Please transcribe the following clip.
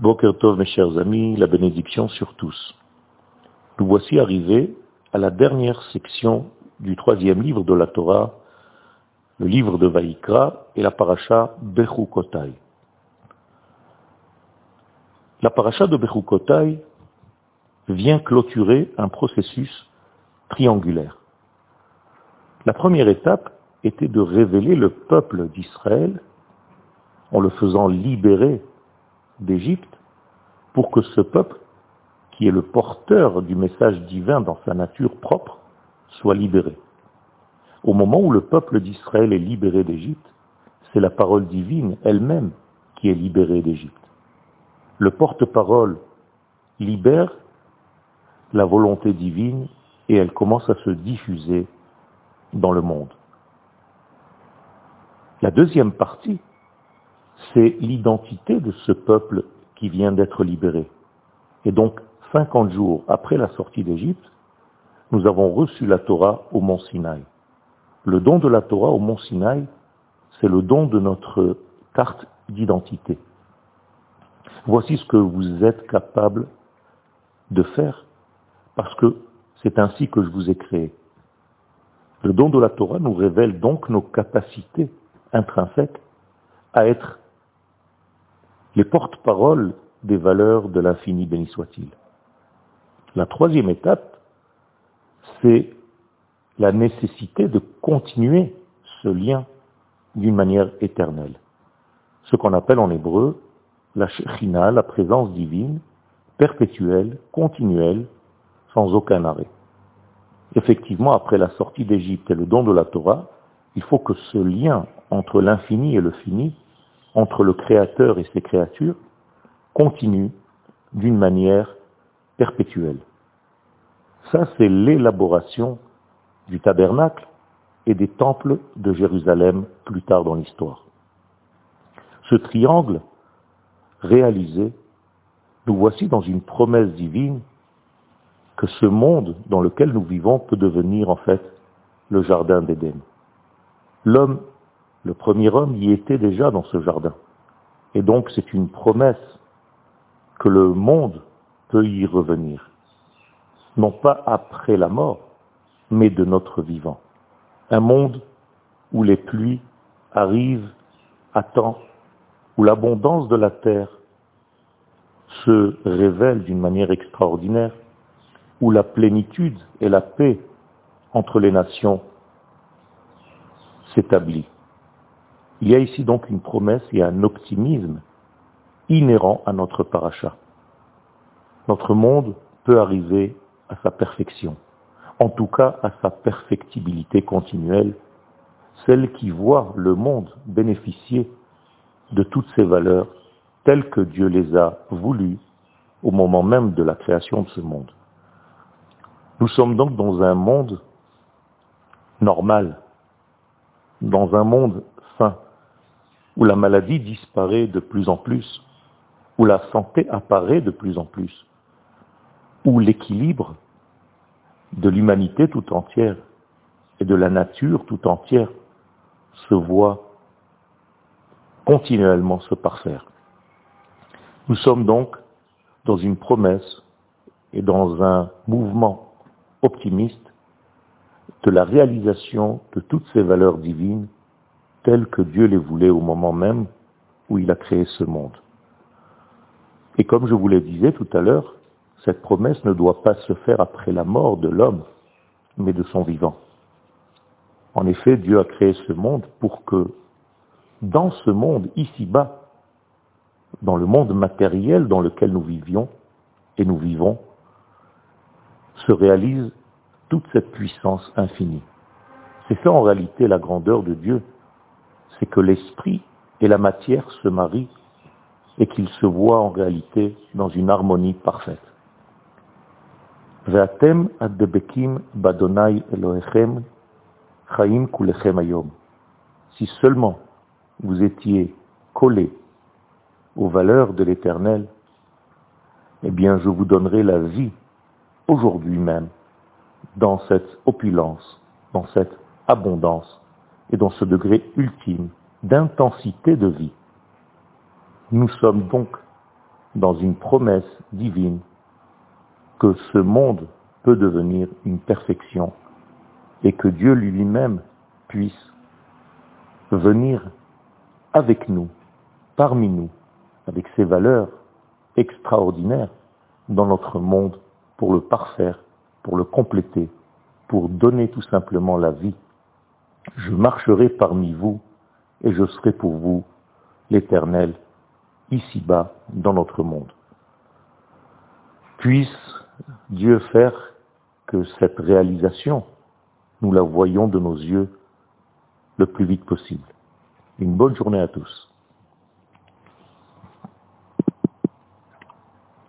Boker Tov, mes chers amis, la bénédiction sur tous. Nous voici arrivés à la dernière section du troisième livre de la Torah, le livre de Vaïkra et la paracha Bechukotai. La paracha de Bechukotai vient clôturer un processus triangulaire. La première étape était de révéler le peuple d'Israël en le faisant libérer d'Égypte pour que ce peuple, qui est le porteur du message divin dans sa nature propre, soit libéré. Au moment où le peuple d'Israël est libéré d'Égypte, c'est la parole divine elle-même qui est libérée d'Égypte. Le porte-parole libère la volonté divine et elle commence à se diffuser dans le monde. La deuxième partie, c'est l'identité de ce peuple qui vient d'être libéré. Et donc, 50 jours après la sortie d'Égypte, nous avons reçu la Torah au mont Sinaï. Le don de la Torah au mont Sinaï, c'est le don de notre carte d'identité. Voici ce que vous êtes capable de faire, parce que c'est ainsi que je vous ai créé. Le don de la Torah nous révèle donc nos capacités intrinsèques à être les porte-paroles des valeurs de l'infini béni soit-il. La troisième étape, c'est la nécessité de continuer ce lien d'une manière éternelle. Ce qu'on appelle en hébreu la Shechina, la présence divine, perpétuelle, continuelle, sans aucun arrêt. Effectivement, après la sortie d'Égypte et le don de la Torah, il faut que ce lien entre l'infini et le fini, entre le Créateur et ses créatures, continue d'une manière perpétuelle. Ça, c'est l'élaboration du tabernacle et des temples de Jérusalem plus tard dans l'histoire. Ce triangle réalisé, nous voici dans une promesse divine que ce monde dans lequel nous vivons peut devenir en fait le jardin d'Éden. L'homme, le premier homme, y était déjà dans ce jardin. Et donc c'est une promesse que le monde peut y revenir. Non pas après la mort, mais de notre vivant. Un monde où les pluies arrivent à temps, où l'abondance de la terre se révèle d'une manière extraordinaire, où la plénitude et la paix entre les nations s'établit. Il y a ici donc une promesse et un optimisme inhérent à notre paracha. Notre monde peut arriver à sa perfection, en tout cas à sa perfectibilité continuelle, celle qui voit le monde bénéficier de toutes ces valeurs telles que Dieu les a voulues au moment même de la création de ce monde. Nous sommes donc dans un monde normal, dans un monde où la maladie disparaît de plus en plus, où la santé apparaît de plus en plus, où l'équilibre de l'humanité tout entière et de la nature tout entière se voit continuellement se parfaire. Nous sommes donc dans une promesse et dans un mouvement optimiste de la réalisation de toutes ces valeurs divines telles que Dieu les voulait au moment même où il a créé ce monde. Et comme je vous le disais tout à l'heure, cette promesse ne doit pas se faire après la mort de l'homme, mais de son vivant. En effet, Dieu a créé ce monde pour que dans ce monde ici-bas, dans le monde matériel dans lequel nous vivions et nous vivons, se réalise toute cette puissance infinie. C'est ça en réalité la grandeur de Dieu, c'est que l'esprit et la matière se marient et qu'ils se voient en réalité dans une harmonie parfaite. Si seulement vous étiez collés aux valeurs de l'éternel, eh bien je vous donnerai la vie aujourd'hui même dans cette opulence, dans cette abondance et dans ce degré ultime d'intensité de vie. Nous sommes donc dans une promesse divine que ce monde peut devenir une perfection et que Dieu lui-même puisse venir avec nous, parmi nous, avec ses valeurs extraordinaires dans notre monde pour le parfaire, pour le compléter, pour donner tout simplement la vie. Je marcherai parmi vous et je serai pour vous l'éternel ici-bas dans notre monde. Puisse Dieu faire que cette réalisation, nous la voyons de nos yeux le plus vite possible. Une bonne journée à tous.